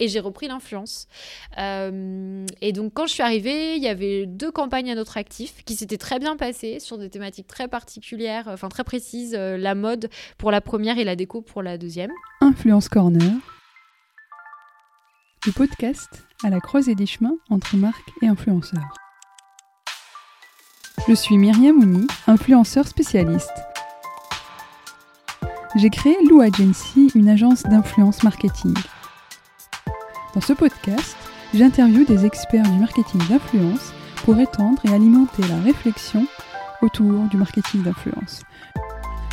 et j'ai repris l'influence. Euh, et donc quand je suis arrivée, il y avait deux campagnes à notre actif qui s'étaient très bien passées sur des thématiques très particulières, enfin très précises, euh, la mode pour la première et la déco pour la deuxième. Influence Corner, le podcast à la croisée des chemins entre marques et influenceurs. Je suis Myriam Mouni, influenceur spécialiste. J'ai créé Lou Agency, une agence d'influence marketing. Dans ce podcast, j'interviewe des experts du marketing d'influence pour étendre et alimenter la réflexion autour du marketing d'influence.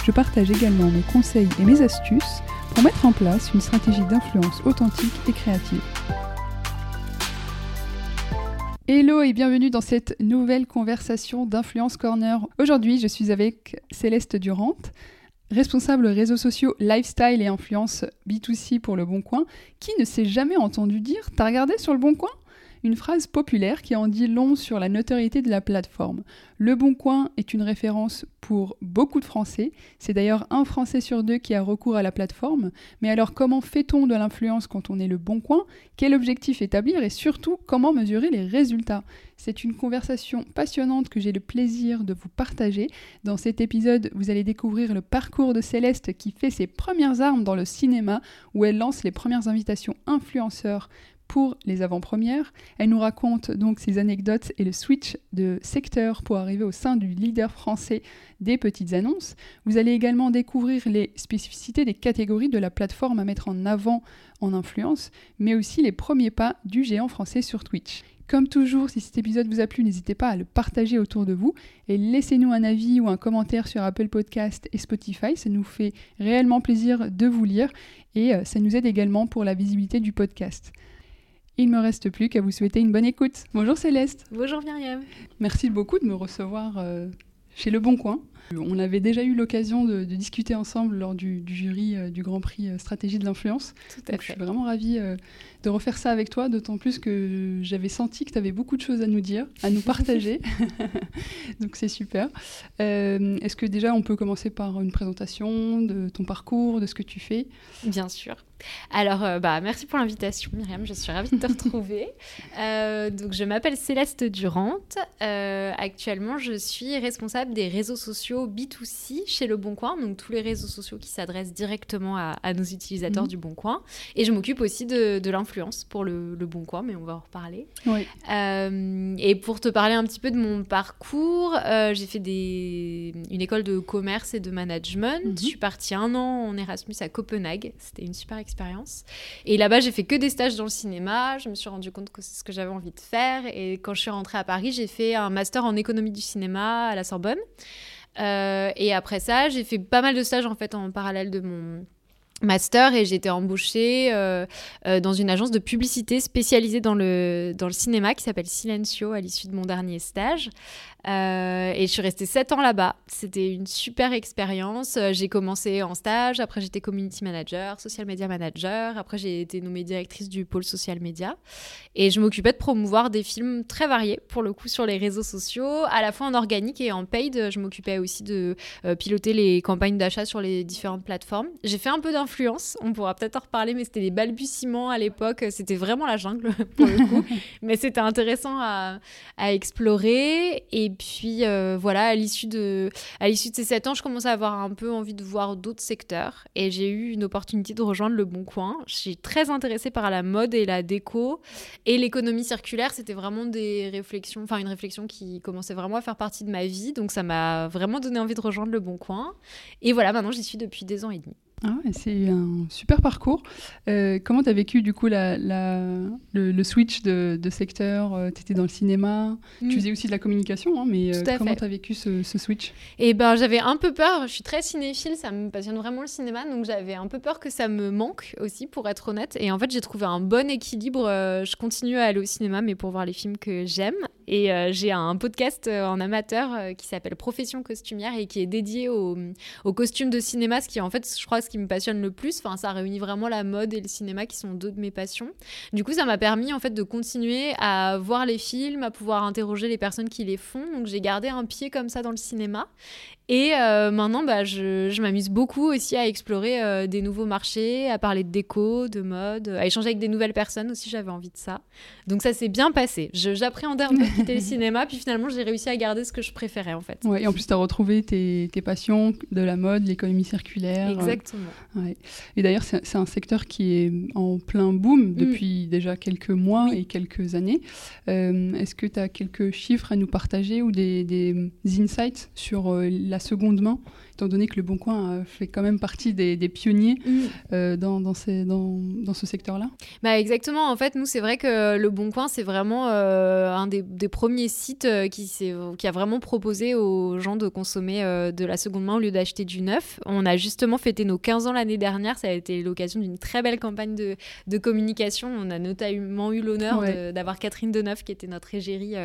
Je partage également mes conseils et mes astuces pour mettre en place une stratégie d'influence authentique et créative. Hello et bienvenue dans cette nouvelle conversation d'Influence Corner. Aujourd'hui, je suis avec Céleste Durant, responsable réseaux sociaux, lifestyle et influence B2C pour Le Bon Coin. Qui ne s'est jamais entendu dire T'as regardé sur Le Bon Coin? Une phrase populaire qui en dit long sur la notoriété de la plateforme. Le Bon Coin est une référence pour beaucoup de Français. C'est d'ailleurs un Français sur deux qui a recours à la plateforme. Mais alors comment fait-on de l'influence quand on est le Bon Coin? Quel objectif établir? Et surtout comment mesurer les résultats? C'est une conversation passionnante que j'ai le plaisir de vous partager. Dans cet épisode, vous allez découvrir le parcours de Céleste qui fait ses premières armes dans le cinéma où elle lance les premières invitations influenceurs pour les avant-premières. Elle nous raconte donc ses anecdotes et le switch de secteur pour arriver au sein du leader français des petites annonces. Vous allez également découvrir les spécificités des catégories de la plateforme à mettre en avant en influence, mais aussi les premiers pas du géant français sur Twitch. Comme toujours, si cet épisode vous a plu, n'hésitez pas à le partager autour de vous et laissez-nous un avis ou un commentaire sur Apple Podcast et Spotify. Ça nous fait réellement plaisir de vous lire et euh, ça nous aide également pour la visibilité du podcast. Il me reste plus qu'à vous souhaiter une bonne écoute. Bonjour Céleste. Bonjour Myriam. Merci beaucoup de me recevoir euh, chez Le Bon Coin. On avait déjà eu l'occasion de, discuter ensemble lors du, jury euh, du Grand Prix euh, Stratégie de l'influence. Tout à fait. Je suis vraiment ravie de refaire ça avec toi, d'autant plus que j'avais senti que tu avais beaucoup de choses à nous dire, à nous partager. Donc c'est super. Est-ce que déjà on peut commencer par une présentation de ton parcours, de ce que tu fais? Bien sûr. Alors, euh, bah, merci pour l'invitation, Myriam. Je suis ravie de te retrouver. Euh, donc, je m'appelle Céleste Durant. Euh, actuellement, je suis responsable des réseaux sociaux B2C chez Le Bon Coin, donc tous les réseaux sociaux qui s'adressent directement à, nos utilisateurs mhm. du Bon Coin. Et je m'occupe aussi de, l'influence pour le, Bon Coin, mais on va en reparler. et pour te parler un petit peu de mon parcours, j'ai fait des, une école de commerce et de management. Mhm. Je suis partie un an en Erasmus à Copenhague. C'était une super expérience. Et là-bas, j'ai fait que des stages dans le cinéma. Je me suis rendu compte que c'est ce que j'avais envie de faire. Et quand je suis rentrée à Paris, j'ai fait un master en économie du cinéma à la Sorbonne. Euh, et après ça, j'ai fait pas mal de stages en fait en parallèle de mon master et j'ai été embauchée euh, euh, dans une agence de publicité spécialisée dans le, dans le cinéma qui s'appelle Silencio à l'issue de mon dernier stage. Euh, et je suis restée 7 ans là-bas. C'était une super expérience. Euh, j'ai commencé en stage, après j'étais community manager, social media manager, après j'ai été nommée directrice du pôle social media. Et je m'occupais de promouvoir des films très variés, pour le coup, sur les réseaux sociaux, à la fois en organique et en paid. Je m'occupais aussi de euh, piloter les campagnes d'achat sur les différentes plateformes. J'ai fait un peu d'influence, on pourra peut-être en reparler, mais c'était des balbutiements à l'époque. C'était vraiment la jungle, pour le coup. mais c'était intéressant à, à explorer. Et puis euh, voilà, à l'issue de, à l'issue de ces 7 ans, je commençais à avoir un peu envie de voir d'autres secteurs et j'ai eu une opportunité de rejoindre le Bon Coin. Je suis très intéressée par la mode et la déco et l'économie circulaire. C'était vraiment des réflexions, enfin une réflexion qui commençait vraiment à faire partie de ma vie. Donc ça m'a vraiment donné envie de rejoindre le Bon Coin. Et voilà, maintenant j'y suis depuis des ans et demi. Ah c'est un super parcours. Euh, comment tu as vécu du coup la, le, switch de, secteur euh, Tu étais dans le cinéma, tu mm. faisais aussi de la communication, hein, mais euh, comment tu as vécu ce, switch? Eh ben, j'avais un peu peur, je suis très cinéphile, ça me passionne vraiment le cinéma, donc j'avais un peu peur que ça me manque aussi, pour être honnête. Et en fait, j'ai trouvé un bon équilibre. je continue à aller au cinéma, mais pour voir les films que j'aime. Et j'ai un podcast en amateur qui s'appelle Profession costumière et qui est dédié aux au costumes de cinéma, ce qui en fait, je crois, ce qui me passionne le plus. Enfin, ça réunit vraiment la mode et le cinéma qui sont deux de mes passions. Du coup, ça m'a permis en fait de continuer à voir les films, à pouvoir interroger les personnes qui les font. Donc j'ai gardé un pied comme ça dans le cinéma. Et maintenant, bah, je, je m'amuse beaucoup aussi à explorer des nouveaux marchés, à parler de déco, de mode, à échanger avec des nouvelles personnes aussi, j'avais envie de ça. Donc ça s'est bien passé. J'appréhendais un peu de quitter le cinéma, puis finalement j'ai réussi à garder ce que je préférais en fait. Ouais, et en plus tu as retrouvé tes, tes, passions de la mode, l'économie circulaire. Exactement. Ouais. Et d'ailleurs c'est un secteur qui est en plein boom mm. depuis déjà quelques mois et quelques années. Euh, est-ce que tu as quelques chiffres à nous partager ou des, des insights sur euh, la seconde main étant donné que Le Bon Coin fait quand même partie des, pionniers mm. euh, dans, dans, dans, ce secteur-là bah Exactement. En fait, nous, c'est vrai que Le Bon Coin, c'est vraiment euh, un des, premiers sites euh, qui, qui a vraiment proposé aux gens de consommer de la seconde main au lieu d'acheter du neuf. On a justement fêté nos 15 ans l'année dernière. Ça a été l'occasion d'une très belle campagne de, de, communication. On a notamment eu l'honneur d'avoir Catherine Deneuve, qui était notre égérie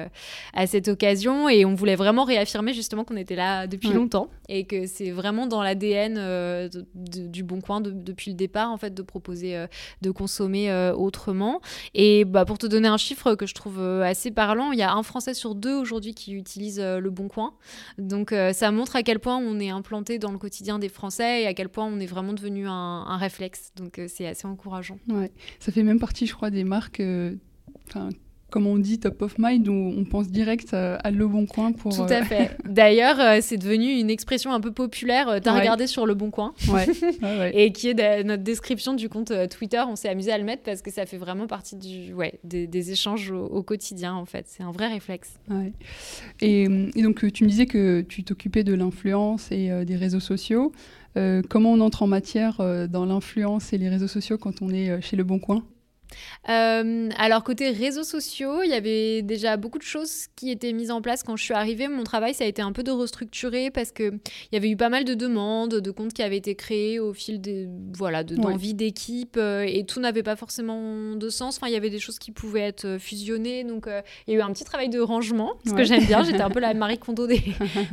à cette occasion. Et on voulait vraiment réaffirmer justement qu'on était là depuis longtemps et que c'est vraiment dans l'ADN euh, du Bon Coin depuis le départ, en fait, de proposer euh, de consommer euh, autrement. Et bah, pour te donner un chiffre que je trouve assez parlant, il y a un Français sur deux aujourd'hui qui utilise le Bon Coin. Donc ça montre à quel point on est implanté dans le quotidien des Français et à quel point on est vraiment devenu un, réflexe. Donc c'est assez encourageant. Ouais. Ça fait même partie, je crois, des marques comme on dit, top of mind, où on pense direct à Le Bon Coin pour... Tout à euh, fait. D'ailleurs, euh, c'est devenu une expression un peu populaire. Euh, t'as regardé sur Le Bon Coin. Ouais. Et qui est notre description du compte Twitter. On s'est amusé à le mettre parce que ça fait vraiment partie du, ouais, des, échanges au, quotidien, en fait. C'est un vrai réflexe. Et, et, donc, tu me disais que tu t'occupais de l'influence et des réseaux sociaux. comment on entre en matière dans l'influence et les réseaux sociaux quand on est chez Le Bon Coin? Euh, alors côté réseaux sociaux, il y avait déjà beaucoup de choses qui étaient mises en place quand je suis arrivée. Mon travail, ça a été un peu de restructurer parce que il y avait eu pas mal de demandes, de comptes qui avaient été créés au fil des voilà d'envie d'équipe euh, et tout n'avait pas forcément de sens. Enfin, il y avait des choses qui pouvaient être euh, fusionnées, donc il y a eu un petit travail de rangement, ce que j'aime bien. J'étais un peu la Marie Kondo des,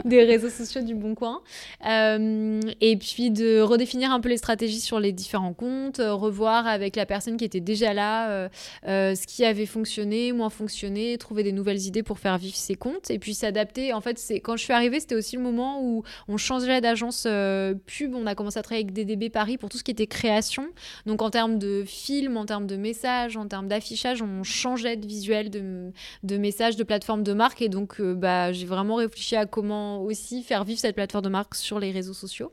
des réseaux sociaux du Bon Coin, et puis de redéfinir un peu les stratégies sur les différents comptes, revoir avec la personne qui était déjà là euh, euh, ce qui avait fonctionné, moins fonctionné, trouver des nouvelles idées pour faire vivre ses comptes et puis s'adapter. En fait, c'est quand je suis arrivée, c'était aussi le moment où on changeait d'agence euh, pub. On a commencé à travailler avec DDB Paris pour tout ce qui était création. Donc en termes de films, en termes de messages, en termes d'affichage, on changeait de visuel, de, de de plateforme de marque. Et donc, bah, j'ai vraiment réfléchi à comment aussi faire vivre cette plateforme de marque sur les réseaux sociaux.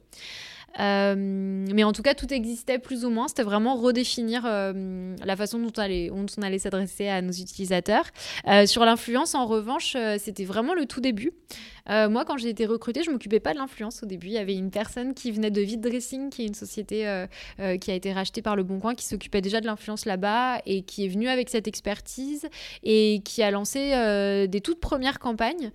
Euh, mais en tout cas, tout existait plus ou moins. C'était vraiment redéfinir euh, la façon dont, on allait s'adresser à nos utilisateurs. Euh, sur l'influence, en revanche, c'était vraiment le tout début. Moi, quand j'ai été recrutée, je m'occupais pas de l'influence au début. Il y avait une personne qui venait de Vide Dressing, qui est une société qui a été rachetée par Le Bon Coin, qui s'occupait déjà de l'influence là-bas et qui est venue avec cette expertise et qui a lancé des toutes premières campagnes.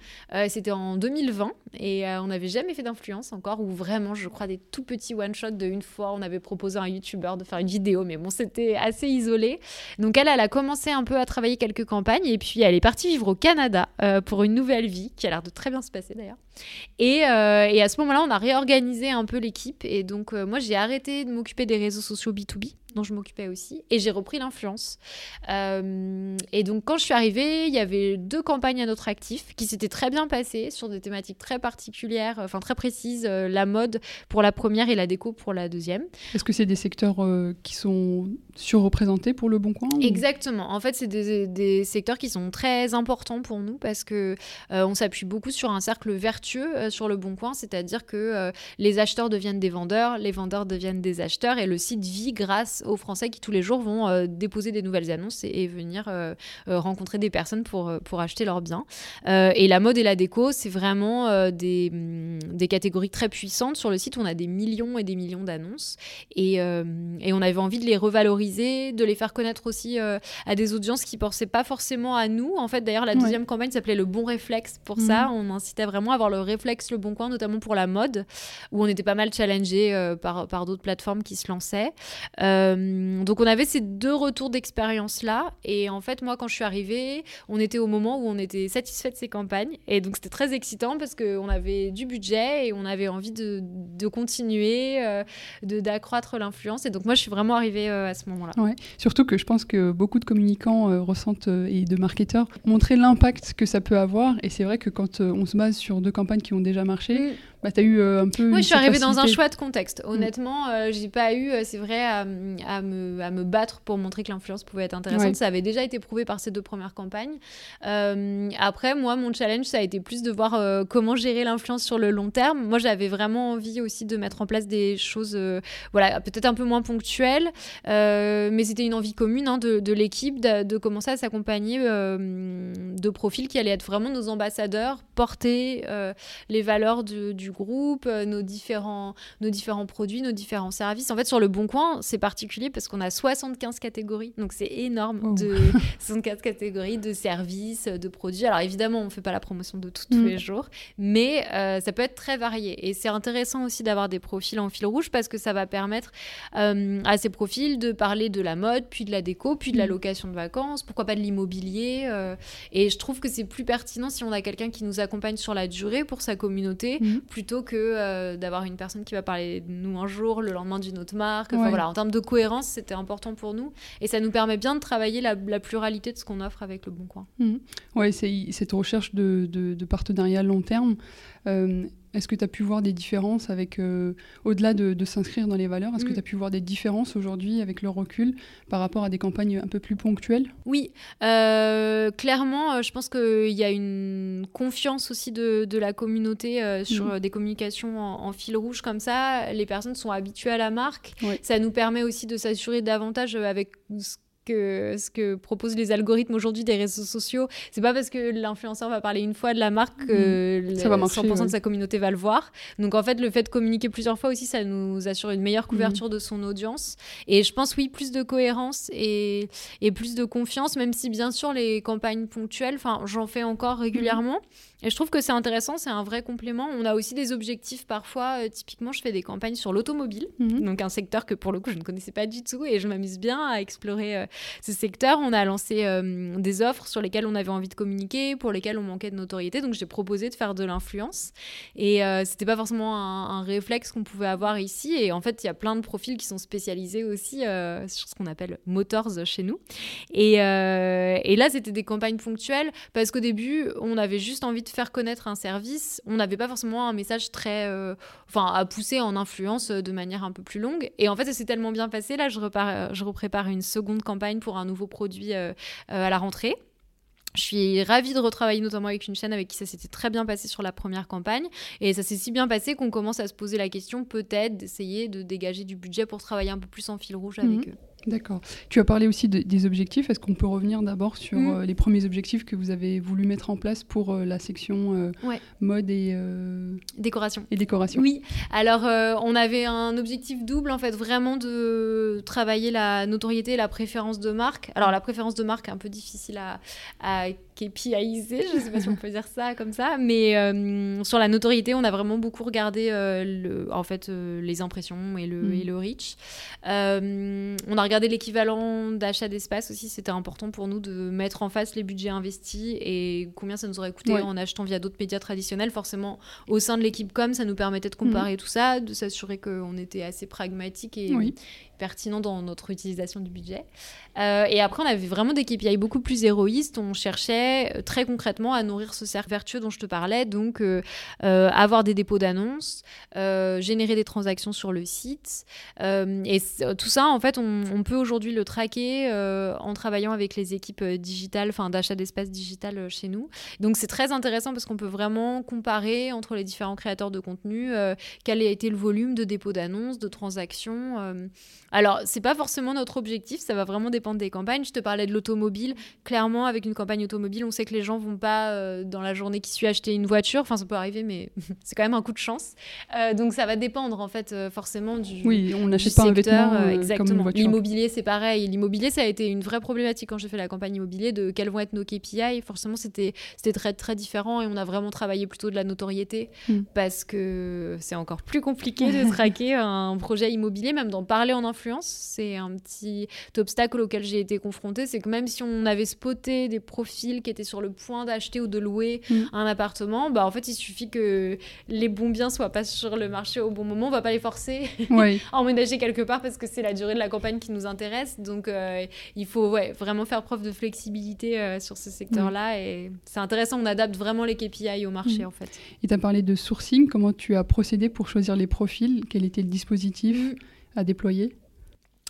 C'était en 2020 et on n'avait jamais fait d'influence encore, ou vraiment, je crois, des tout petits one-shots de une fois. On avait proposé à un YouTuber de faire une vidéo, mais bon, c'était assez isolé. Donc elle, elle a commencé un peu à travailler quelques campagnes et puis elle est partie vivre au Canada pour une nouvelle vie qui a l'air de très bien se passer d'ailleurs. Et, euh, et, à ce moment-là, on a réorganisé un peu l'équipe. Et donc, euh, moi, j'ai arrêté de m'occuper des réseaux sociaux B2B dont je m'occupais aussi, et j'ai repris l'influence. Euh, et donc quand je suis arrivée, il y avait deux campagnes à notre actif qui s'étaient très bien passées sur des thématiques très particulières, enfin très précises, la mode pour la première et la déco pour la deuxième. Est-ce que c'est des secteurs qui sont surreprésentés pour le Bon Coin Exactement. En fait, c'est des, des, secteurs qui sont très importants pour nous parce que on s'appuie beaucoup sur un cercle vertueux sur le Bon Coin, c'est-à-dire que les acheteurs deviennent des vendeurs, les vendeurs deviennent des acheteurs et le site vit grâce aux Français qui tous les jours vont euh, déposer des nouvelles annonces et, venir euh, euh, rencontrer des personnes pour, pour acheter leurs biens. et la mode et la déco, c'est vraiment des, mm, des, catégories très puissantes. Sur le site, on a des millions et des millions d'annonces et, et, on avait envie de les revaloriser, de les faire connaître aussi à des audiences qui pensaient pas forcément à nous. En fait, d'ailleurs, la deuxième campagne s'appelait Le Bon Réflexe pour ça. Mhm. On incitait vraiment à avoir le réflexe Le Bon Coin, notamment pour la mode, où on était pas mal challengé par, par d'autres plateformes qui se lançaient. Euh, donc on avait ces deux retours d'expérience là et en fait moi quand je suis arrivée on était au moment où on était satisfait de ces campagnes. Et donc c'était très excitant parce qu'on avait du budget et on avait envie de, de continuer euh, d'accroître l'influence. Et donc moi je suis vraiment arrivée euh, à ce moment là ouais. surtout que je pense que beaucoup de communicants ressentent et de marketeurs montraient l'impact que ça peut avoir. Et c'est vrai que quand on se base sur deux campagnes qui ont déjà marché, mm. bah, tu as eu un peu. Oui, je suis arrivée dans un chouette contexte. Mm. Honnêtement, j'ai pas eu, c'est vrai, à, me, à, me, battre pour montrer que l'influence pouvait être intéressante. Ça avait déjà été prouvé par ces deux premières campagnes. après, moi, mon challenge, ça a été plus de voir comment gérer l'influence sur le long terme. Moi, j'avais vraiment envie aussi de mettre en place des choses, voilà, peut-être un peu moins ponctuelles, mais c'était une envie commune hein, de, de l'équipe de, de, commencer à s'accompagner de profils qui allaient être vraiment nos ambassadeurs, porter euh, les valeurs du, groupe, euh, nos, différents, nos différents produits, nos différents services. En fait, sur le Bon Coin, c'est particulier parce qu'on a 75 catégories, donc c'est énorme, oh. de 75 catégories de services, de produits. Alors évidemment, on ne fait pas la promotion de tout tous mm. les jours, mais euh, ça peut être très varié. Et c'est intéressant aussi d'avoir des profils en fil rouge parce que ça va permettre à ces profils de parler de la mode, puis de la déco, puis de la mm. location de vacances, pourquoi pas de l'immobilier. et je trouve que c'est plus pertinent si on a quelqu'un qui nous accompagne sur la durée pour sa communauté, mhm. plutôt que euh, d'avoir une personne qui va parler de nous un jour, le lendemain d'une autre marque. voilà, en termes de cohérence, c'était important pour nous. Et ça nous permet bien de travailler la, pluralité de ce qu'on offre avec le Bon Coin. Oui, c'est cette recherche de, de, de partenariat long terme. Euh, est-ce que tu as pu voir des différences avec, euh, au-delà de, s'inscrire dans les valeurs, est-ce que mm. tu as pu voir des différences aujourd'hui avec le recul par rapport à des campagnes un peu plus ponctuelles? Oui, euh, clairement, euh, je pense qu'il y a une confiance aussi de, la communauté sur mm. des communications en, fil rouge comme ça. Les personnes sont habituées à la marque. Ça nous permet aussi de s'assurer davantage avec ce que ce que proposent les algorithmes aujourd'hui des réseaux sociaux. C'est pas parce que l'influenceur va parler une fois de la marque que 100% mm. de sa communauté va le voir. Donc en fait, le fait de communiquer plusieurs fois aussi, ça nous assure une meilleure couverture mm. de son audience. Et je pense, oui, plus de cohérence et, et plus de confiance, même si bien sûr les campagnes ponctuelles, enfin, j'en fais encore régulièrement. Et je trouve que c'est intéressant, c'est un vrai complément. On a aussi des objectifs parfois. Euh, typiquement, je fais des campagnes sur l'automobile, mhm. donc un secteur que pour le coup je ne connaissais pas du tout et je m'amuse bien à explorer euh, ce secteur. On a lancé euh, des offres sur lesquelles on avait envie de communiquer, pour lesquelles on manquait de notoriété, donc j'ai proposé de faire de l'influence. Et c'était pas forcément un, réflexe qu'on pouvait avoir ici. Et en fait, il y a plein de profils qui sont spécialisés aussi sur ce qu'on appelle motors chez nous. Et, et là, c'était des campagnes ponctuelles parce qu'au début, on avait juste envie de faire connaître un service, on n'avait pas forcément un message très. Euh, enfin, à pousser en influence euh, de manière un peu plus longue. Et en fait, ça s'est tellement bien passé. Là, je, repars, euh, je reprépare une seconde campagne pour un nouveau produit à la rentrée. Je suis ravie de retravailler notamment avec une chaîne avec qui ça s'était très bien passé sur la première campagne. Et ça s'est si bien passé qu'on commence à se poser la question peut-être d'essayer de dégager du budget pour travailler un peu plus en fil rouge avec mhm. eux. D'accord. Tu as parlé aussi des objectifs. Est-ce qu'on peut revenir d'abord sur mm. euh, les premiers objectifs que vous avez voulu mettre en place pour euh, la section euh, mode et décoration Et décoration? Oui. Alors, on avait un objectif double en fait, vraiment de travailler la notoriété et la préférence de marque. Alors, la préférence de marque est un peu difficile à, à KPIiser, je ne sais pas si on peut dire ça comme ça, mais sur la notoriété, on a vraiment beaucoup regardé le, en fait les impressions et le, mm. et le reach. on a Regarder l'équivalent d'achat d'espace aussi, c'était important pour nous de mettre en face les budgets investis et combien ça nous aurait coûté en achetant via d'autres médias traditionnels. Forcément, au sein de l'équipe com, ça nous permettait de comparer mhm. tout ça, de s'assurer qu'on était assez pragmatique et, pertinent dans notre utilisation du budget. Euh, et après, on avait vraiment des KPI beaucoup plus héroïstes. On cherchait euh, très concrètement à nourrir ce cercle vertueux dont je te parlais, donc euh, avoir des dépôts d'annonces, générer des transactions sur le site. et tout ça, en fait, on, peut aujourd'hui le traquer en travaillant avec les équipes digitales, enfin d'achat d'espace digital chez nous. Donc c'est très intéressant parce qu'on peut vraiment comparer entre les différents créateurs de contenu quel a été le volume de dépôts d'annonces, de transactions. Alors, c'est pas forcément notre objectif, ça va vraiment dépendre des campagnes. Je te parlais de l'automobile. Clairement, avec une campagne automobile, on sait que les gens vont pas, euh, dans la journée qui suit, acheter une voiture. Enfin, ça peut arriver, mais c'est quand même un coup de chance. Euh, donc, ça va dépendre, en fait, euh, forcément du. Oui, on n'achète pas un vêtement. exactement. L'immobilier, c'est pareil. L'immobilier, ça a été une vraie problématique quand j'ai fait la campagne immobilier de quels vont être nos KPI. Forcément, c'était très, très différent et on a vraiment travaillé plutôt de la notoriété mm. parce que c'est encore plus compliqué de traquer un projet immobilier, même d'en parler en influence C'est un petit obstacle auquel j'ai été confrontée. C'est que même si on avait spoté des profils qui étaient sur le point d'acheter ou de louer mm. un appartement, bah, en fait, il suffit que les bons biens soient pas sur le marché au bon moment. On va pas les forcer à emménager quelque part parce que c'est la durée de la campagne qui nous intéresse. Donc, euh, il faut ouais, vraiment faire preuve de flexibilité euh, sur ce secteur-là. Mm. Et c'est intéressant, on adapte vraiment les KPI au marché, mm. en fait. Et tu as parlé de sourcing. Comment tu as procédé pour choisir les profils? Quel était le dispositif à déployer?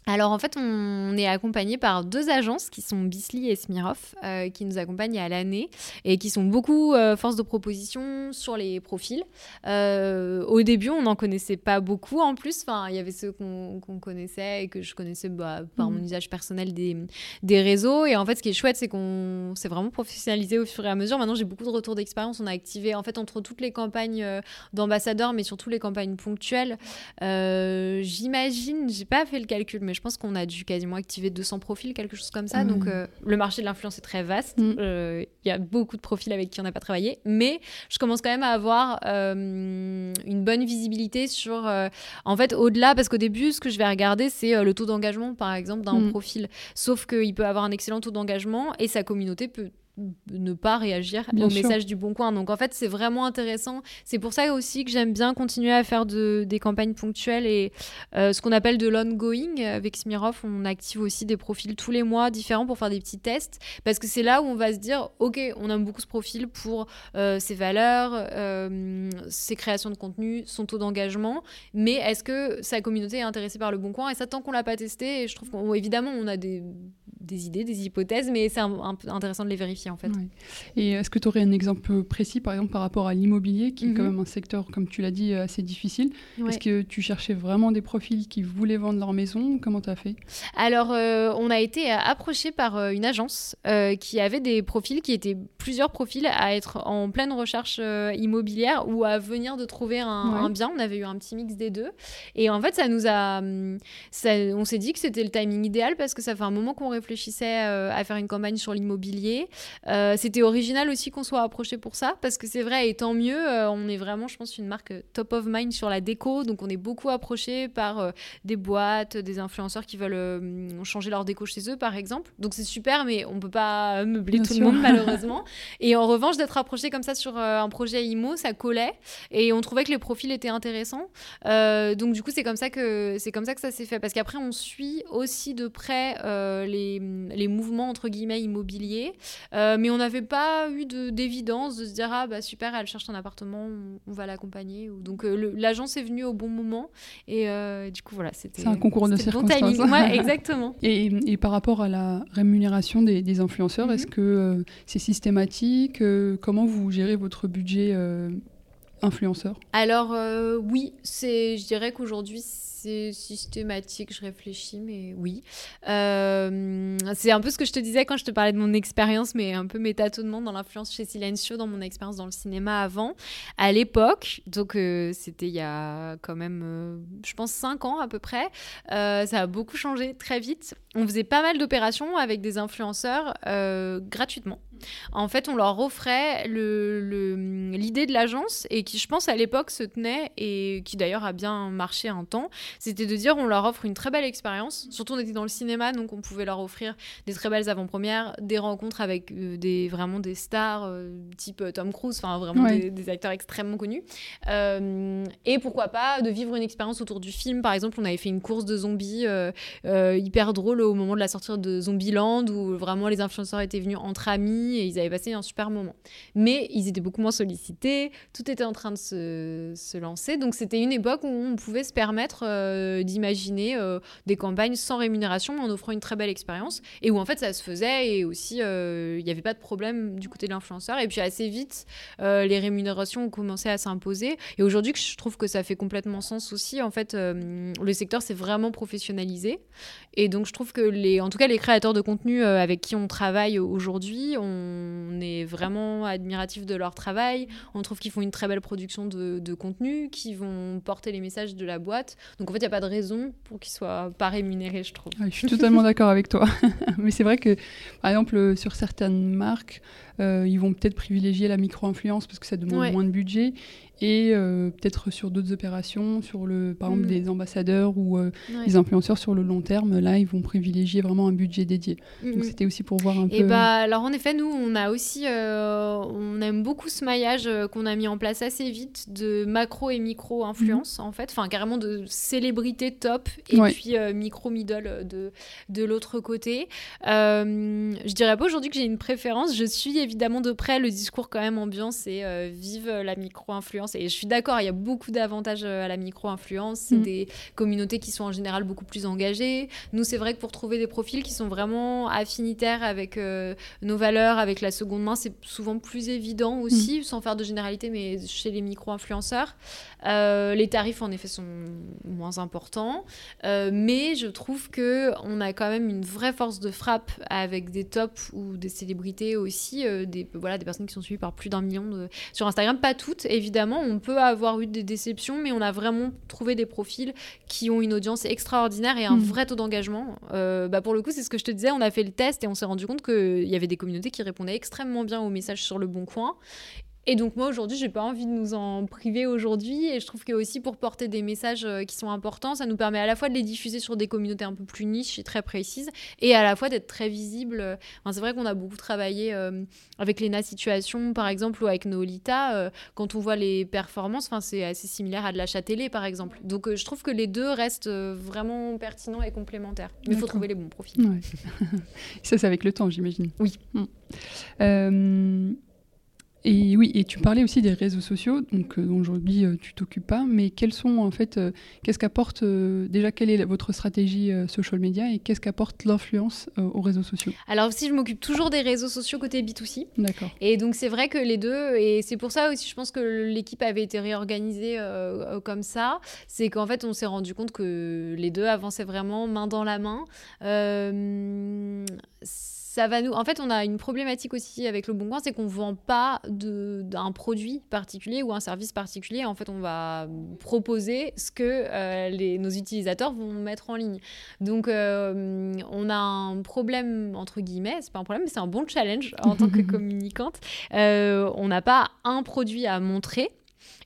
Alors en fait, on est accompagné par deux agences qui sont Bisley et Smirov, euh, qui nous accompagnent à l'année et qui sont beaucoup euh, force de proposition sur les profils. Euh, au début, on n'en connaissait pas beaucoup en plus. Enfin, il y avait ceux qu'on connaissait et que je connaissais bah, par mm. mon usage personnel des, des réseaux. Et en fait, ce qui est chouette, c'est qu'on s'est vraiment professionnalisé au fur et à mesure. Maintenant, j'ai beaucoup de retours d'expérience. On a activé en fait entre toutes les campagnes d'ambassadeurs, mais surtout les campagnes ponctuelles. J'imagine, j'ai pas fait le calcul, mais je pense qu'on a dû quasiment activer 200 profils, quelque chose comme ça. Donc, euh, le marché de l'influence est très vaste. Mm. Euh, il y a beaucoup de profils avec qui on n'a pas travaillé. Mais je commence quand même à avoir euh, une bonne visibilité sur. en fait, au-delà, parce qu'au début, ce que je vais regarder, c'est le taux d'engagement, par exemple, d'un mm. profil. Sauf qu'il peut avoir un excellent taux d'engagement et sa communauté peut ne pas réagir au message du bon coin. Donc en fait, c'est vraiment intéressant. C'est pour ça aussi que j'aime bien continuer à faire de, des campagnes ponctuelles et euh, ce qu'on appelle de l'ongoing. Avec Smirov, on active aussi des profils tous les mois différents pour faire des petits tests parce que c'est là où on va se dire, ok, on aime beaucoup ce profil pour euh, ses valeurs, euh, ses créations de contenu, son taux d'engagement, mais est-ce que sa communauté est intéressée par le bon coin? Et ça, tant qu'on l'a pas testé, je trouve qu'évidemment, on a des, des, idées, des hypothèses, mais c'est intéressant de les vérifier en fait. Et est-ce que tu aurais un exemple précis, par exemple, par rapport à l'immobilier, qui est quand mhm. même un secteur, comme tu l'as dit, assez difficile? Est-ce que tu cherchais vraiment des profils qui voulaient vendre leur maison? Comment tu as fait? Alors, euh, on a été approché par euh, une agence euh, qui avait des profils qui étaient plusieurs profils à être en pleine recherche immobilière ou à venir de trouver un, bien. On avait eu un petit mix des deux. Et en fait, ça nous a. Hum, ça, on s'est dit que c'était le timing idéal parce que ça fait un moment qu'on réfléchissait à faire une campagne sur l'immobilier. Euh, c'était original aussi qu'on soit approché pour ça, parce que c'est vrai, et tant mieux, euh, on est vraiment, je pense, une marque top of mind sur la déco, donc on est beaucoup approché par euh, des boîtes, des influenceurs qui veulent changer leur déco chez eux, par exemple. Donc c'est super, mais on peut pas meubler tout le monde, malheureusement. et en revanche, d'être approché comme ça sur un projet IMO, ça collait, et on trouvait que les profils étaient intéressants. donc du coup, c'est comme ça que c'est comme ça que ça s'est fait, parce qu'après, on suit aussi de près les, les mouvements entre guillemets immobiliers. Euh, mais on n'avait pas eu d'évidence de, se dire ah bah super, elle cherche un appartement, on, va l'accompagner. Donc euh, l'agence est venue au bon moment et euh, du coup voilà, c'était. C'est un concours de circonstances. Bon ouais, exactement. Et, et, par rapport à la rémunération des, des influenceurs, est-ce mhm. que c'est systématique Comment vous gérez votre budget Alors oui, c'est, je dirais qu'aujourd'hui c'est systématique, je réfléchis, mais oui. Euh, c'est un peu ce que je te disais quand je te parlais de mon expérience, mais un peu mes tâtonnements dans l'influence chez Silencio, dans mon expérience dans le cinéma avant. À l'époque, donc euh, c'était il y a quand même, euh, je pense, 5 ans à peu près, ça a beaucoup changé très vite. On faisait pas mal d'opérations avec des influenceurs gratuitement. En fait, on leur offrait l'idée de l'agence et qui, je pense, à l'époque se tenait et qui d'ailleurs a bien marché un temps. C'était de dire on leur offre une très belle expérience. Surtout, on était dans le cinéma, donc on pouvait leur offrir des très belles avant-premières, des rencontres avec euh, des, vraiment des stars euh, type euh, Tom Cruise, enfin vraiment des, acteurs extrêmement connus. et pourquoi pas de vivre une expérience autour du film. Par exemple, on avait fait une course de zombies hyper drôle au moment de la sortie de Zombieland où vraiment les influenceurs étaient venus entre amis et ils avaient passé un super moment. Mais ils étaient beaucoup moins sollicités, tout était en train de se, se lancer. Donc c'était une époque où on pouvait se permettre euh, d'imaginer euh, des campagnes sans rémunération en offrant une très belle expérience et où en fait ça se faisait et aussi euh, il n'y avait pas de problème du côté de l'influenceur. Et puis assez vite, les rémunérations ont commencé à s'imposer. Et aujourd'hui, je trouve que ça fait complètement sens aussi. En fait, le secteur s'est vraiment professionnalisé. Et donc je trouve que les, en tout cas les créateurs de contenu avec qui on travaille aujourd'hui, on on est vraiment admiratif de leur travail. On trouve qu'ils font une très belle production de, contenu, qui vont porter les messages de la boîte. Donc en fait, il n'y a pas de raison pour qu'ils soient pas rémunérés, je trouve. je suis totalement d'accord avec toi. Mais c'est vrai que, par exemple, sur certaines marques, ils vont peut-être privilégier la micro-influence parce que ça demande moins de budget et euh, peut-être sur d'autres opérations, sur le, par exemple mm. des ambassadeurs ou euh, des influenceurs sur le long terme, là ils vont privilégier vraiment un budget dédié. Donc c'était aussi pour voir un et peu. Bah, alors en effet, nous on a aussi, euh, on aime beaucoup ce maillage qu'on a mis en place assez vite de macro et micro influence mm-hmm. en fait, enfin carrément de célébrité top et puis micro middle de, de l'autre côté. je dirais pas aujourd'hui que j'ai une préférence, je suis évidemment de près le discours quand même ambiance et vive la micro influence et je suis d'accord, il y a beaucoup d'avantages euh, à la micro-influence. C'est mm. des communautés qui sont en général beaucoup plus engagées. Nous, c'est vrai que pour trouver des profils qui sont vraiment affinitaires avec euh, nos valeurs, avec la seconde main, c'est souvent plus évident aussi, mm. sans faire de généralité, mais chez les micro-influenceurs. Euh, les tarifs, en effet, sont moins importants. mais je trouve que on a quand même une vraie force de frappe avec des tops ou des célébrités aussi, des, voilà, des personnes qui sont suivies par plus d'un million de... sur Instagram. Pas toutes, évidemment on peut avoir eu des déceptions, mais on a vraiment trouvé des profils qui ont une audience extraordinaire et un mm. vrai taux d'engagement. Euh, bah pour le coup, c'est ce que je te disais, on a fait le test et on s'est rendu compte qu'il y avait des communautés qui répondaient extrêmement bien aux messages sur le bon coin. Et donc moi aujourd'hui, j'ai pas envie de nous en priver aujourd'hui et je trouve que aussi pour porter des messages euh, qui sont importants, ça nous permet à la fois de les diffuser sur des communautés un peu plus niches et très précises et à la fois d'être très visible. c'est vrai qu'on a beaucoup travaillé euh, avec Lena Situation par exemple ou avec Nolita euh, quand on voit les performances, enfin c'est assez similaire à de l'achat télé par exemple. Donc je trouve que les deux restent vraiment pertinents et complémentaires. Mais il faut trouver les bons profils. ça c'est avec le temps, j'imagine. Oui. Mm. Et oui, et tu parlais aussi des réseaux sociaux, donc euh, aujourd'hui euh, tu t'occupes pas, mais quels sont en fait, euh, qu'est-ce qu'apporte déjà quelle est votre stratégie social media et qu'est-ce qu'apporte l'influence aux réseaux sociaux? Alors aussi, je m'occupe toujours des réseaux sociaux côté B2C. D'accord. Et donc c'est vrai que les deux, et c'est pour ça aussi, je pense que l'équipe avait été réorganisée comme ça, c'est qu'en fait on s'est rendu compte que les deux avançaient vraiment main dans la main ça va nous. En fait, on a une problématique aussi avec le Bon Coin, c'est qu'on ne vend pas d'un produit particulier ou un service particulier. En fait, on va proposer ce que euh, les, nos utilisateurs vont mettre en ligne. Donc, euh, on a un problème, entre guillemets, c'est pas un problème, mais c'est un bon challenge en tant que communicante. Euh, on n'a pas un produit à montrer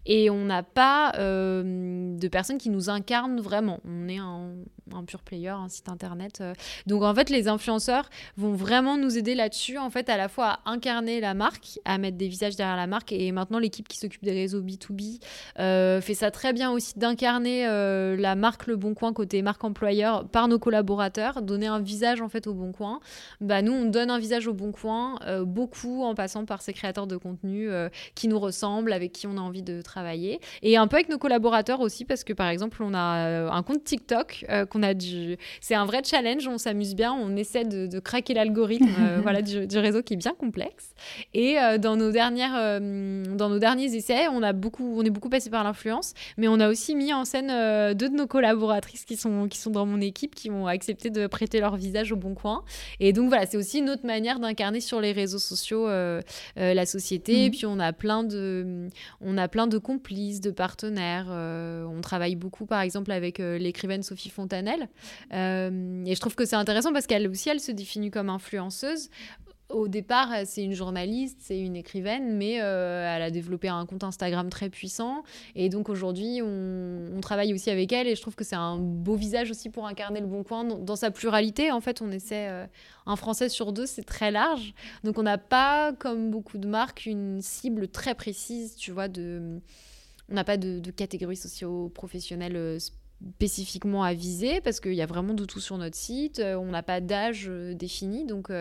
et on n'a pas euh, de personnes qui nous incarnent vraiment. On est un, un pur player, un site internet. Euh. Donc en fait, les influenceurs vont vraiment nous aider là-dessus, en fait, à la fois à incarner la marque, à mettre des visages derrière la marque. Et maintenant, l'équipe qui s'occupe des réseaux B2B euh, fait ça très bien aussi d'incarner la marque Le Bon Coin côté marque employeur par nos collaborateurs, donner un visage en fait au Bon Coin. Bah, nous, on donne un visage au Bon Coin, beaucoup en passant par ces créateurs de contenu qui nous ressemblent, avec qui on a envie de travailler travailler. Et un peu avec nos collaborateurs aussi, parce que par exemple, on a euh, un compte TikTok euh, qu'on a dû. C'est un vrai challenge, on s'amuse bien, on essaie de, craquer l'algorithme euh, voilà, du, réseau qui est bien complexe. Et dans, nos dernières, dans nos derniers essais, on, a beaucoup, on est beaucoup passé par l'influence, mais on a aussi mis en scène deux de nos collaboratrices qui sont, qui sont dans mon équipe, qui ont accepté de prêter leur visage au bon coin. Et donc voilà, c'est aussi une autre manière d'incarner sur les réseaux sociaux la société. Et mmh. puis on a plein de, on a plein de complices, de partenaires. Euh, on travaille beaucoup, par exemple, avec euh, l'écrivaine Sophie Fontanelle. Euh, et je trouve que c'est intéressant parce qu'elle aussi, elle se définit comme influenceuse au départ, c'est une journaliste, c'est une écrivaine, mais elle a développé un compte Instagram très puissant. Et donc aujourd'hui, on, travaille aussi avec elle et je trouve que c'est un beau visage aussi pour incarner le bon coin dans, sa pluralité. En fait, on essaie, un Français sur deux, c'est très large. Donc on n'a pas, comme beaucoup de marques, une cible très précise, tu vois, de on n'a pas de, catégorie socio-professionnelle euh, spécifiquement à viser parce qu'il y a vraiment de tout sur notre site. Euh, on n'a pas d'âge euh, défini, donc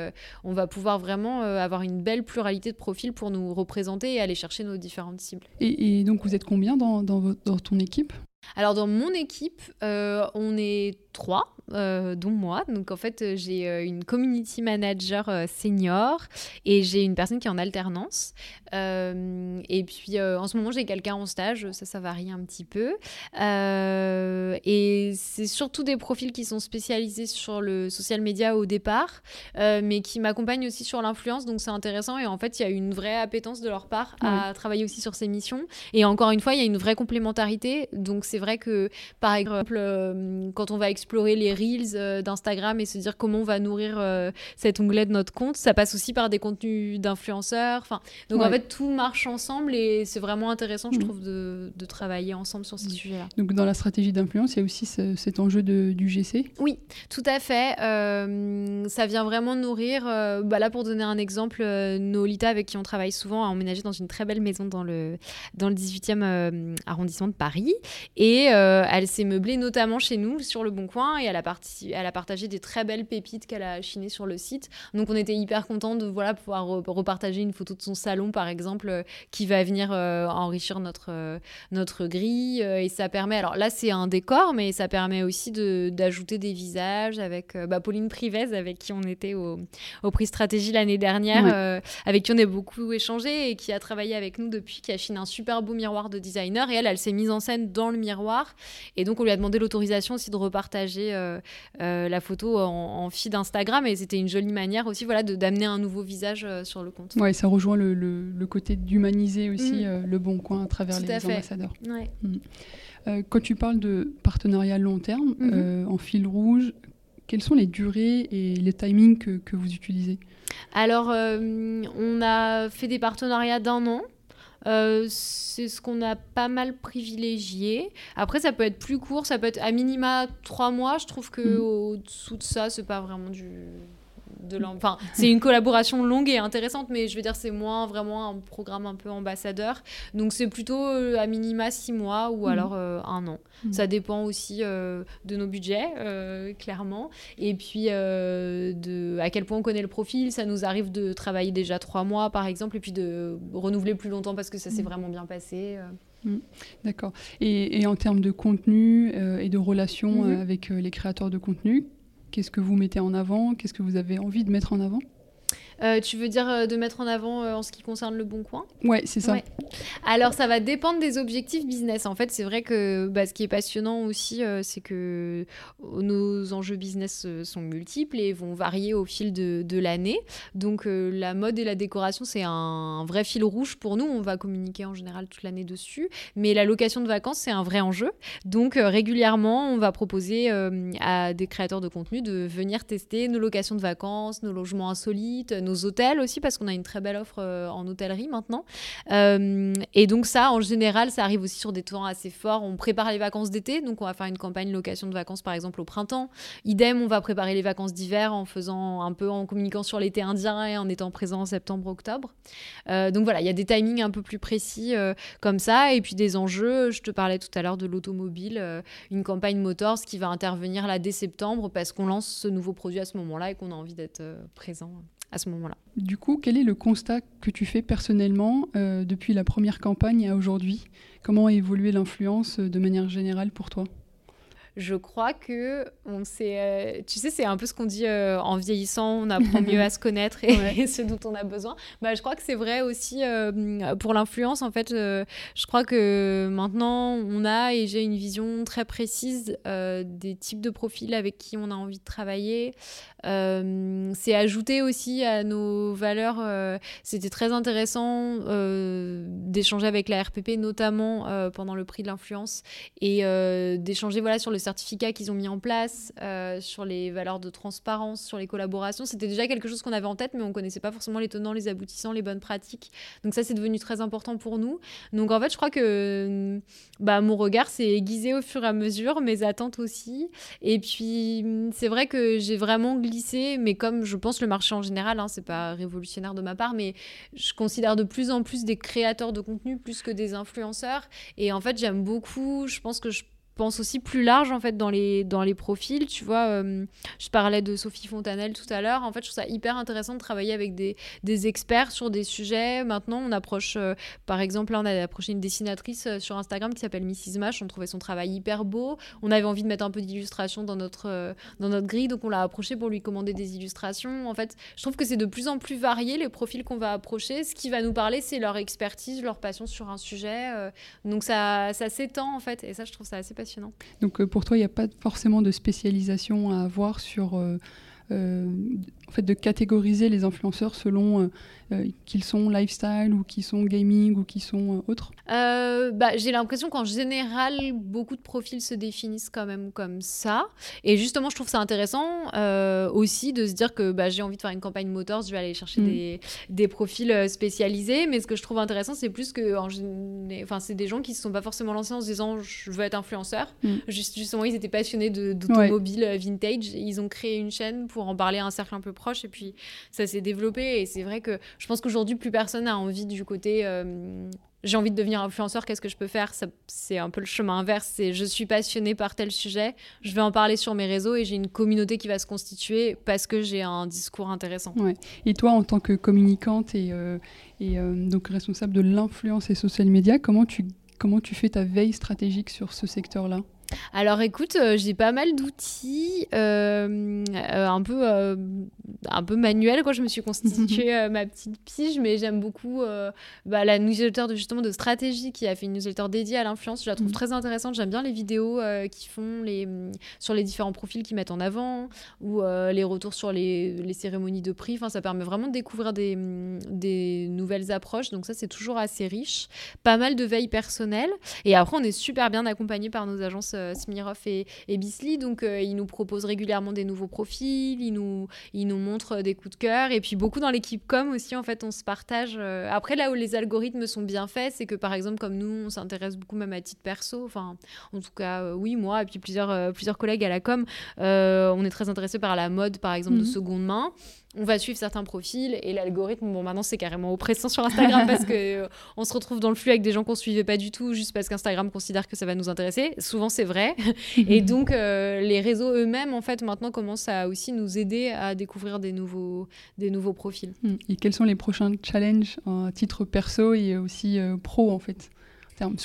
on va pouvoir vraiment avoir une belle pluralité de profils pour nous représenter et aller chercher nos différentes cibles. Et, donc vous êtes combien dans, dans, dans ton équipe? Alors dans mon équipe, on est trois. Euh, dont moi. Donc en fait, j'ai euh, une community manager euh, senior et j'ai une personne qui est en alternance. et puis en ce moment, j'ai quelqu'un en stage, ça, ça varie un petit peu. et c'est surtout des profils qui sont spécialisés sur le social media au départ, mais qui m'accompagnent aussi sur l'influence. Donc c'est intéressant. Et en fait, il y a une vraie appétence de leur part à travailler aussi sur ces missions. Et encore une fois, il y a une vraie complémentarité. Donc c'est vrai que, par exemple, quand on va explorer les reels d'Instagram et se dire comment on va nourrir cet onglet de notre compte. Ça passe aussi par des contenus d'influenceurs. Enfin, donc en fait, tout marche ensemble et c'est vraiment intéressant, je mm. trouve, de, de, travailler ensemble sur ces sujets-là. Donc dans la stratégie d'influence, il y a aussi cet enjeu de, du GC Oui, tout à fait. ça vient vraiment nourrir. bah là, pour donner un exemple, Nolita, avec qui on travaille souvent, a emménagé dans une très belle maison dans le, dans le 18e arrondissement de Paris. Et elle s'est meublée notamment chez nous, sur le Bon Coin, et elle a, elle a partagé des très belles pépites qu'elle a chinées sur le site. Donc on était hyper content de voilà, pouvoir repartager une photo de son salon, par exemple, euh, qui va venir euh, enrichir notre, euh, notre grille. et ça permet, alors là c'est un décor, mais ça permet aussi d'ajouter des visages avec bah, Pauline Privez, avec qui on était au, au prix stratégie l'année dernière, avec qui on a beaucoup échangé et qui a travaillé avec nous depuis, qui a chiné un super beau miroir de designer. Et elle, elle s'est mise en scène dans le miroir. Et donc on lui a demandé l'autorisation aussi de repartager la photo en, en feed Instagram. Et c'était une jolie manière aussi voilà, d'amener un nouveau visage sur le compte. Ouais, ça rejoint le, le, côté d'humaniser aussi mm. euh, le bon coin à travers les ambassadeurs. Mm. Euh, quand tu parles de partenariat long terme, mm-hmm. euh, en fil rouge, quelles sont les durées et les timings que, que vous utilisez? Alors, on a fait des partenariats d'un an. C'est ce qu'on a pas mal privilégié. Après, ça peut être plus court, ça peut être à minima trois mois. Je trouve que mm. au-dessous de ça, c'est pas vraiment du, Enfin, c'est une collaboration longue et intéressante, mais je veux dire, c'est moins vraiment un programme un peu ambassadeur. Donc, c'est plutôt euh, à minima six mois ou mm. alors euh, un an. Mm. Ça dépend aussi euh, de nos budgets, clairement. Et puis, de à quel point on connaît le profil. Ça nous arrive de travailler déjà trois mois, par exemple, et puis de renouveler plus longtemps parce que ça s'est mm. vraiment bien passé. D'accord. Et, et, en termes de contenu et de relations mm-hmm. avec les créateurs de contenu, Qu'est-ce que vous mettez en avant? Qu'est-ce que vous avez envie de mettre en avant? Euh, tu veux dire euh, de mettre en avant euh, en ce qui concerne le bon coin? Ouais, c'est ça. Alors, ça va dépendre des objectifs business. En fait, c'est vrai que bah, ce qui est passionnant aussi, c'est que nos enjeux business sont multiples et vont varier au fil de, de l'année. Donc, la mode et la décoration, c'est un, vrai fil rouge pour nous. On va communiquer en général toute l'année dessus. Mais la location de vacances, c'est un vrai enjeu. Donc, régulièrement, on va proposer à des créateurs de contenu de venir tester nos locations de vacances, nos logements insolites, nos hôtels aussi, parce qu'on a une très belle offre euh, en hôtellerie maintenant. Euh, et donc ça, en général, ça arrive aussi sur des temps assez forts. On prépare les vacances d'été, donc on va faire une campagne location de vacances, par exemple, au printemps. Idem, on va préparer les vacances d'hiver en faisant un peu, en communiquant sur l'été indien et en étant présent en septembre, octobre. Euh, donc voilà, il y a des timings un peu plus précis comme ça. Et puis des enjeux, je te parlais tout à l'heure de l'automobile, une campagne Motors qui va intervenir là dès septembre parce qu'on lance ce nouveau produit à ce moment-là et qu'on a envie d'être présent à ce moment-là. Du coup, quel est le constat que tu fais personnellement euh, depuis la première campagne à aujourd'hui? Comment a évolué l'influence euh, de manière générale pour toi? Je crois que on sait, euh, tu sais, c'est un peu ce qu'on dit euh, en vieillissant, on apprend mieux à se connaître et, ce dont on a besoin. Bah, je crois que c'est vrai aussi euh, pour l'influence. En fait, je crois que maintenant on a et j'ai une vision très précise des types de profils avec qui on a envie de travailler. c'est ajouté aussi à nos valeurs. C'était très intéressant d'échanger avec la RPP, notamment pendant le prix de l'influence, et d'échanger voilà sur le certificats qu'ils ont mis en place, euh, sur les valeurs de transparence, sur les collaborations. C'était déjà quelque chose qu'on avait en tête, mais on connaissait pas forcément les tenants, les aboutissants, les bonnes pratiques. Donc ça, c'est devenu très important pour nous. Donc en fait, je crois que bah, mon regard s'est aiguisé au fur et à mesure, mes attentes aussi. Et puis, c'est vrai que j'ai vraiment glissé, mais comme je pense le marché en général, hein, c'est pas révolutionnaire de ma part, mais je considère de plus en plus des créateurs de contenu plus que des influenceurs. Et en fait, j'aime beaucoup, je pense que je pense aussi plus large en fait dans les, dans les profils. Tu vois, euh, je parlais de Sophie Fontanelle tout à l'heure. En fait, je trouve ça hyper intéressant de travailler avec des, des experts sur des sujets. Maintenant, on approche, euh, par exemple, là, on a approché une dessinatrice euh, sur Instagram qui s'appelle Mrs. Mash. On trouvait son travail hyper beau. On avait envie de mettre un peu d'illustration dans notre, dans notre grille, donc on l'a approché pour lui commander des illustrations. En fait, je trouve que c'est de plus en plus varié les profils qu'on va approcher. Ce qui va nous parler, c'est leur expertise, leur passion sur un sujet. donc ça, ça s'étend en fait, et ça, je trouve ça assez donc euh, pour toi, il n'y a pas forcément de spécialisation à avoir sur euh, euh, en fait, de catégoriser les influenceurs selon euh, qu'ils sont lifestyle ou qui sont gaming ou qui sont euh, autres euh, bah, J'ai l'impression qu'en général, beaucoup de profils se définissent quand même comme ça. Et justement, je trouve ça intéressant aussi de se dire que bah, j'ai envie de faire une campagne motors, je vais aller chercher mm. des, des, profils spécialisés. Mais ce que je trouve intéressant, c'est plus que enfin, c'est des gens qui ne se sont pas forcément lancés en se disant je veux être influenceur. Mm. Juste, justement, ils étaient passionnés d'automobile vintage. Ils ont créé une chaîne pour en parler à un cercle un peu proche. Et puis, ça s'est développé. Et c'est vrai que je pense qu'aujourd'hui, plus personne n'a envie du côté euh, j'ai envie de devenir influenceur, qu'est-ce que je peux faire? C'est un peu le chemin inverse. C'est je suis passionnée par tel sujet, je vais en parler sur mes réseaux et j'ai une communauté qui va se constituer parce que j'ai un discours intéressant. Et toi, en tant que communicante et, euh, et euh, donc responsable de l'influence et social media, comment tu, comment tu fais ta veille stratégique sur ce secteur-là? Alors écoute, euh, j'ai pas mal d'outils, euh, euh, un peu un peu manuel quoi. Je me suis constitué ma petite pige, mais j'aime beaucoup bah, la newsletter de justement de stratégie qui a fait une newsletter dédiée à l'influence. Je la trouve mhm. très intéressante. J'aime bien les vidéos qui font les sur les différents profils qu'ils mettent en avant ou les retours sur les, les, cérémonies de prix. Enfin, ça permet vraiment de découvrir des, des nouvelles approches. Donc ça, c'est toujours assez riche. Pas mal de veille personnelle. Et après, on est super bien accompagné par nos agences euh, Smirov et, et Bisly. Donc, euh, ils nous proposent régulièrement des nouveaux profils, ils nous, ils nous montrent des coups de cœur. Et puis, beaucoup dans l'équipe com aussi, en fait, on se partage. Euh, après, là où les algorithmes sont bien faits, c'est que, par exemple, comme nous, on s'intéresse beaucoup même à titre perso. Enfin, en tout cas, oui, moi, et puis plusieurs, plusieurs collègues à la com, on est très intéressés par la mode, par exemple, de mhm. seconde main on va suivre certains profils et l'algorithme, bon maintenant c'est carrément oppressant sur Instagram parce que euh, on se retrouve dans le flux avec des gens qu'on suivait pas du tout juste parce qu'Instagram considère que ça va nous intéresser. Souvent c'est vrai et donc euh, les réseaux eux-mêmes en fait maintenant commencent à aussi nous aider à découvrir des nouveaux des nouveaux profils. Hmm. Et quels sont les prochains challenges à titre perso et aussi euh, pro en fait?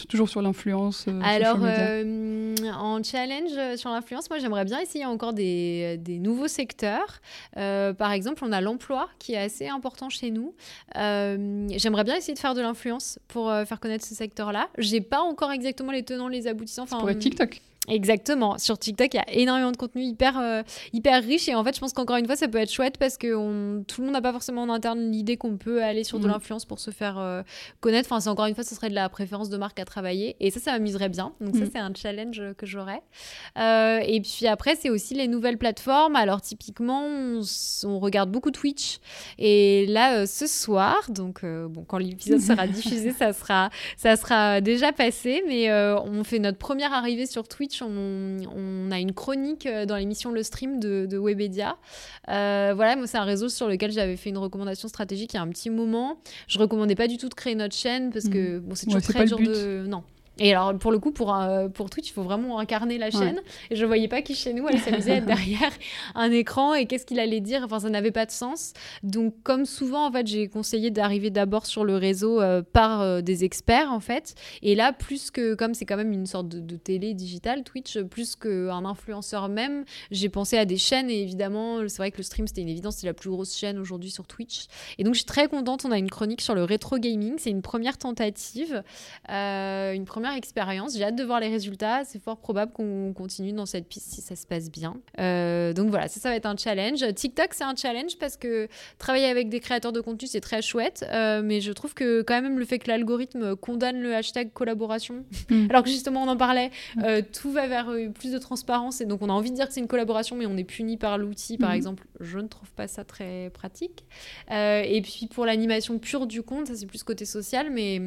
Toujours sur l'influence euh, Alors, euh, en challenge euh, sur l'influence, moi j'aimerais bien essayer encore des, des nouveaux secteurs. par exemple, on a l'emploi qui est assez important chez nous. j'aimerais bien essayer de faire de l'influence pour faire connaître ce secteur-là. J'ai pas encore exactement les tenants, les aboutissants. Enfin, pour TikTok. Exactement. Sur TikTok, il y a énormément de contenu hyper, euh, hyper riche. Et en fait, je pense qu'encore une fois, ça peut être chouette parce que on, tout le monde n'a pas forcément en interne l'idée qu'on peut aller sur de mm. l'influence pour se faire euh, connaître. Enfin, encore une fois, ce serait de la préférence de marque à travailler. Et ça, ça m'amuserait bien. Donc, ça, mm. c'est un challenge que j'aurais. Euh, et puis après, c'est aussi les nouvelles plateformes. Alors, typiquement, on, regarde beaucoup Twitch. Et là, ce soir, donc, bon, quand l'épisode sera diffusé, ça sera, ça sera déjà passé. Mais on fait notre première arrivée sur Twitch on, a une chronique euh, dans l'émission Le Stream de, Webedia. Euh, voilà, moi, c'est un réseau sur lequel j'avais fait une recommandation stratégique il y a un petit moment. Je recommandais pas du tout de créer notre chaîne parce que, mmh. bon, c'est toujours très dur de. Non. Et alors, pour le coup, pour, euh, pour Twitch, il faut vraiment incarner la chaîne. Et je ne voyais pas qui chez nous allait s'amuser à être derrière un écran et qu'est-ce qu'il allait dire. Enfin, ça n'avait pas de sens. Donc, comme souvent, en fait, j'ai conseillé d'arriver d'abord sur le réseau euh, par euh, des experts, en fait. Et là, plus que, comme c'est quand même une sorte de, télé digitale, Twitch, plus qu'un influenceur même, j'ai pensé à des chaînes. Et évidemment, c'est vrai que le stream, c'était une évidence. C'est la plus grosse chaîne aujourd'hui sur Twitch. Et donc, je suis très contente. On a une chronique sur le rétro gaming. C'est une première tentative. une première expérience. J'ai hâte de voir les résultats. C'est fort probable qu'on continue dans cette piste si ça se passe bien. Euh, donc voilà, ça, ça va être un challenge. TikTok, c'est un challenge parce que travailler avec des créateurs de contenu, c'est très chouette. Euh, mais je trouve que quand même le fait que l'algorithme condamne le hashtag collaboration, mm. alors que justement on en parlait, euh, tout va vers plus de transparence. Et donc on a envie de dire que c'est une collaboration, mais on est puni par l'outil, par mm. exemple. Je ne trouve pas ça très pratique. et puis pour l'animation pure du compte, ça c'est plus côté social, mais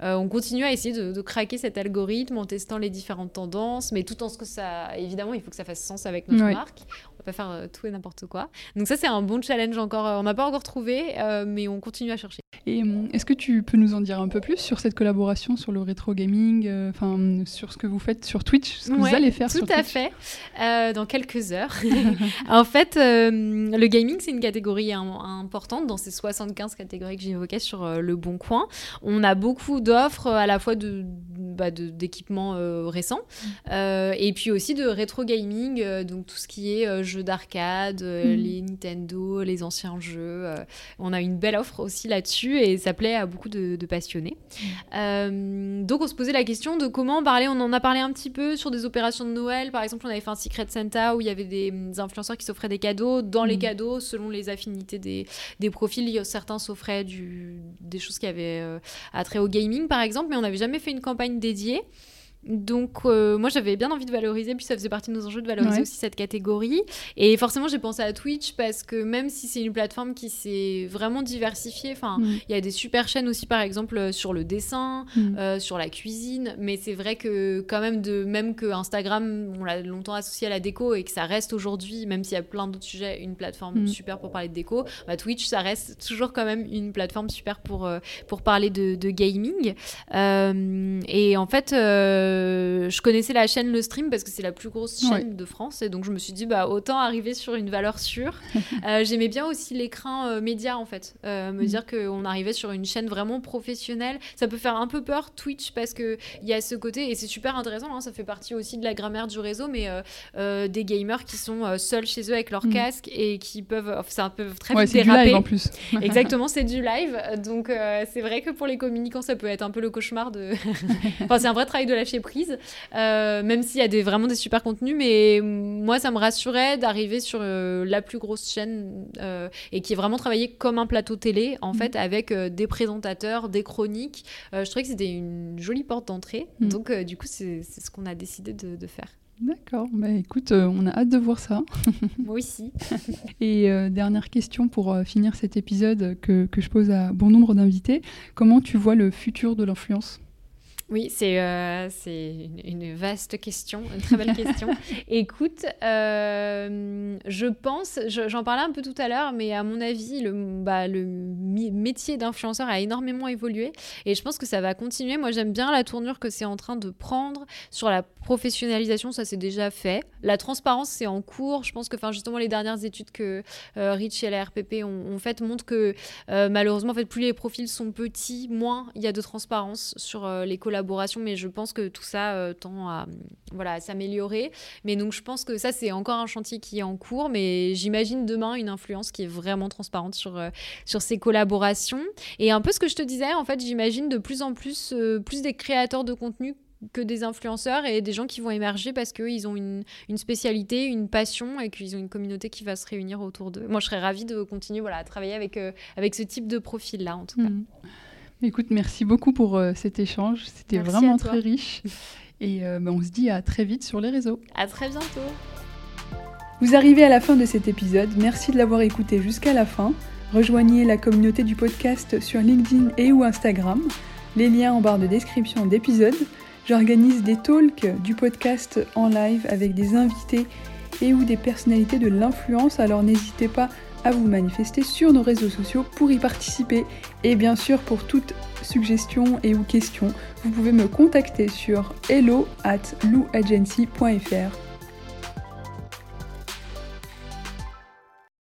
on continue à essayer de, de craquer cet algorithme en testant les différentes tendances, mais tout en ce que ça. Évidemment, il faut que ça fasse sens avec notre marque. Pas faire euh, tout et n'importe quoi. Donc, ça, c'est un bon challenge encore. Euh, on n'a pas encore trouvé, euh, mais on continue à chercher. Et est-ce que tu peux nous en dire un peu plus sur cette collaboration, sur le rétro gaming, enfin, sur ce que vous faites sur Twitch, ce que vous allez faire sur Twitch Tout à fait. dans quelques heures. en fait, le gaming, c'est une catégorie importante dans ces 75 catégories que j'évoquais sur Le Bon Coin. On a beaucoup d'offres à la fois de bah, d'équipements récents. et puis aussi de rétro gaming, donc tout ce qui est jeux d'arcade, mm. les Nintendo, les anciens jeux. on a une belle offre aussi là-dessus et ça plaît à beaucoup de, passionnés. Mm. donc on se posait la question de comment parler. On en a parlé un petit peu sur des opérations de Noël. Par exemple, on avait fait un Secret Santa où il y avait des influenceurs qui s'offraient des cadeaux. Dans les mm. cadeaux, selon les affinités des, des profils, certains s'offraient des choses qui avaient euh, attrait au gaming, par exemple, mais on n'avait jamais fait une campagne dédiée. Donc, euh, moi, j'avais bien envie de valoriser, puis ça faisait partie de nos enjeux de valoriser aussi cette catégorie. Et forcément, j'ai pensé à Twitch parce que même si c'est une plateforme qui s'est vraiment diversifiée, enfin, mm. il y a des super chaînes aussi, par exemple, euh, sur le dessin, mm. euh, sur la cuisine. Mais c'est vrai que, quand même, de, même que Instagram, on l'a longtemps associé à la déco et que ça reste aujourd'hui, même s'il y a plein d'autres sujets, une plateforme mm. super pour parler de déco, bah, Twitch, ça reste toujours quand même une plateforme super pour, pour parler de, de gaming. et en fait, euh, je connaissais la chaîne Le Stream parce que c'est la plus grosse chaîne de France et donc je me suis dit bah autant arriver sur une valeur sûre. Euh, j'aimais bien aussi l'écran euh, média en fait, me mm. dire qu'on arrivait sur une chaîne vraiment professionnelle. Ça peut faire un peu peur Twitch parce que il y a ce côté et c'est super intéressant. Hein, ça fait partie aussi de la grammaire du réseau, mais des gamers qui sont seuls chez eux avec leur mm. casque et qui peuvent, ça peut très vite déraper. Du live en plus. Exactement, c'est du live. Donc c'est vrai que pour les communicants, ça peut être un peu le cauchemar de. enfin, c'est un vrai travail de lâcher euh, même s'il y a des, vraiment des super contenus. Mais moi, ça me rassurait d'arriver sur euh, la plus grosse chaîne euh, et qui est vraiment travaillé comme un plateau télé, en mm. fait, avec des présentateurs, des chroniques. je trouvais que c'était une jolie porte d'entrée. Mm. Donc, du coup, c'est ce qu'on a décidé de, faire. D'accord, bah écoute, on a hâte de voir ça. Moi aussi. Et dernière question pour finir cet épisode que, que, je pose à bon nombre d'invités. Comment tu vois le futur de l'influence? Oui, c'est euh, une, vaste question, une très belle question. Écoute, euh, je pense, j'en parlais un peu tout à l'heure, mais à mon avis, le, bah, le métier d'influenceur a énormément évolué et je pense que ça va continuer. Moi, j'aime bien la tournure que c'est en train de prendre sur la professionnalisation, ça c'est déjà fait. La transparence, c'est en cours. Je pense que justement, les dernières études que euh, Rich et la RPP ont, ont faites montrent que malheureusement, en fait, plus les profils sont petits, moins il y a de transparence sur les collaborations mais je pense que tout ça euh, tend à, voilà, s'améliorer. Mais donc je pense que ça, c'est encore un chantier qui est en cours, mais j'imagine demain une influence qui est vraiment transparente sur, euh, sur ces collaborations. Et un peu ce que je te disais, en fait, j'imagine de plus en plus, euh, plus des créateurs de contenu que des influenceurs et des gens qui vont émerger parce qu'ils ont une, une, spécialité, une passion et qu'ils ont une communauté qui va se réunir autour d'eux. Moi, je serais ravie de continuer voilà, à travailler avec, avec ce type de profil-là, en tout cas. Mmh. Écoute, merci beaucoup pour euh, cet échange. C'était vraiment très riche. Et euh, bah, on se dit à très vite sur les réseaux. À très bientôt. Vous arrivez à la fin de cet épisode. Merci de l'avoir écouté jusqu'à la fin. Rejoignez la communauté du podcast sur LinkedIn et ou Instagram. Les liens en barre de description d'épisode. J'organise des talks du podcast en live avec des invités et ou des personnalités de l'influence. Alors n'hésitez pas à vous manifester sur nos réseaux sociaux pour y participer. Et bien sûr, pour toute suggestion et ou question, vous pouvez me contacter sur hello at louagency.fr.